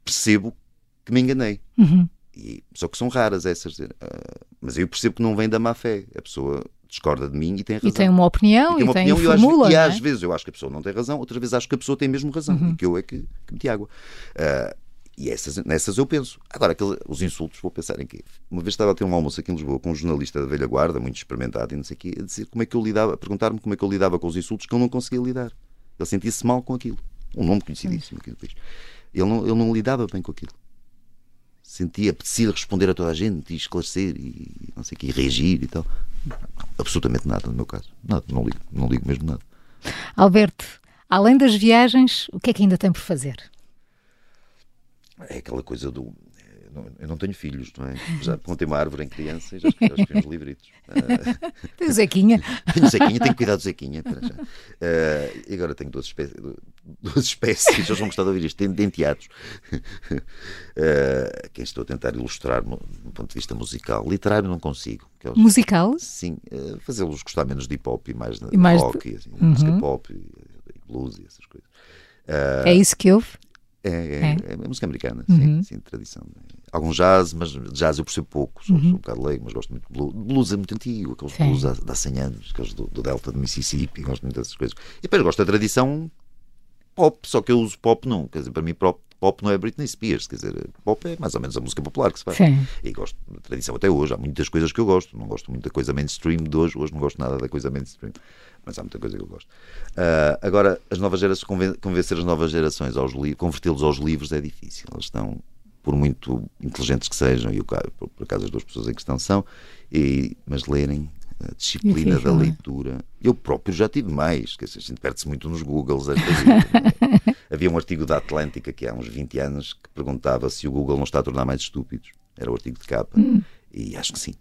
percebo que me enganei. Uhum. E, só que são raras essas. Uh, mas eu percebo que não vem da má fé. A pessoa discorda de mim e tem razão. E tem uma opinião e, tem, uma e opinião, e, formula, às, e é? às vezes eu acho que a pessoa não tem razão, outras vezes acho que a pessoa tem mesmo razão uhum. e que eu é que, que meti água. Uh, e essas, nessas eu penso. Agora, aquele, os insultos, vou pensar em quê? Uma vez estava a ter um almoço aqui em Lisboa com um jornalista da velha guarda, muito experimentado e não sei o quê, a dizer como é que eu lidava, a perguntar-me como é que eu lidava com os insultos que eu não conseguia lidar. Ele sentia-se mal com aquilo. Um nome conhecidíssimo aqui no país. Ele não, ele não lidava bem com aquilo. Sentia, apetecia responder a toda a gente e esclarecer e não sei o quê, e reagir e tal. absolutamente nada no meu caso. Nada, não ligo, não ligo mesmo nada. Alberto, além das viagens, o que é que ainda tem por fazer? É aquela coisa do. Eu não tenho filhos, não é? Já plantei uma árvore em criança e já escrevi, uns livritos. Uh, tem o Zequinha. Tenho o Zequinha, tenho que cuidar do Zequinha. Uh, e agora tenho duas espécies, duas espécies, eles vão gostar de ouvir isto, tenho denteados. Uh, quem estou a tentar ilustrar do ponto de vista musical. Literário não consigo. Eles, musical? Sim, uh, fazê-los gostar menos de hip hop e mais de e mais rock, de... assim, uhum. música pop e, e blues e essas coisas. é isso que houve? É, é, é? é música americana, uhum. sim, sim, tradição. Algum jazz, mas jazz eu percebo pouco, sou, uhum. sou um bocado leigo, mas gosto muito de blues. Blues é muito antigo, aqueles sim. blues há, há 100 anos, aqueles do, do Delta de Mississippi, gosto muito dessas coisas. E depois gosto da tradição pop, só que eu uso pop não, quer dizer, para mim pop, pop não é Britney Spears, quer dizer, pop é mais ou menos a música popular que se faz. Sim. E gosto da tradição até hoje, há muitas coisas que eu gosto, não gosto muito da coisa mainstream de hoje, hoje não gosto nada da coisa mainstream mas há muita coisa que eu gosto. Uh, agora, as novas gerações, convencer as novas gerações aos convertê-los aos livros é difícil. Eles estão, por muito inteligentes que sejam, e por, por acaso as duas pessoas em questão são, e, mas lerem a disciplina da é? leitura. Eu próprio já tive mais, que a gente perde-se muito nos Googles. É? Havia um artigo da Atlântica que há uns 20 anos que perguntava se o Google não está a tornar mais estúpidos. Era o artigo de capa. Hum. E acho que sim.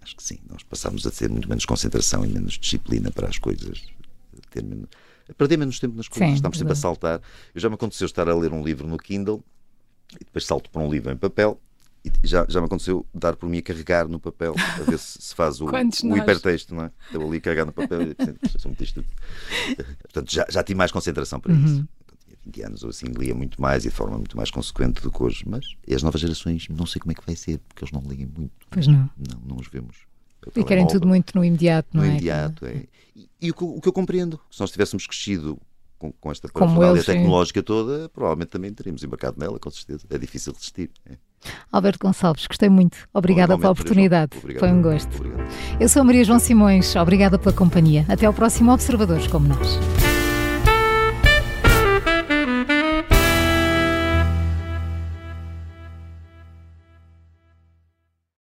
Acho que sim. Nós passamos a ter muito menos concentração e menos disciplina para as coisas. Ter menos, a perder menos tempo nas coisas. Sim, Estamos sempre a saltar. Eu já me aconteceu estar a ler um livro no Kindle e depois salto para um livro em papel já, já me aconteceu dar por mim a carregar no papel a ver se, se faz o, o hipertexto, não é? Estou ali a carregar no papel e sou muito. Portanto, já, já tive mais concentração para uhum. isso. 20 anos ou assim, lia muito mais e de forma muito mais consequente do que hoje. Mas as novas gerações, não sei como é que vai ser, porque eles não ligam muito. Pois não. Não, não os vemos. E querem tudo muito no imediato, não no é? No imediato, é. E, e o, que, o, que, eu compreendo, se nós tivéssemos crescido com, com esta parafernália tecnológica sim. toda, provavelmente também teríamos embarcado nela, com certeza. É difícil resistir. É. Alberto Gonçalves, gostei muito. Obrigada pela oportunidade. Foi um gosto. Obrigado. Eu sou Maria João Simões. Obrigada pela companhia. Até ao próximo Observadores como nós.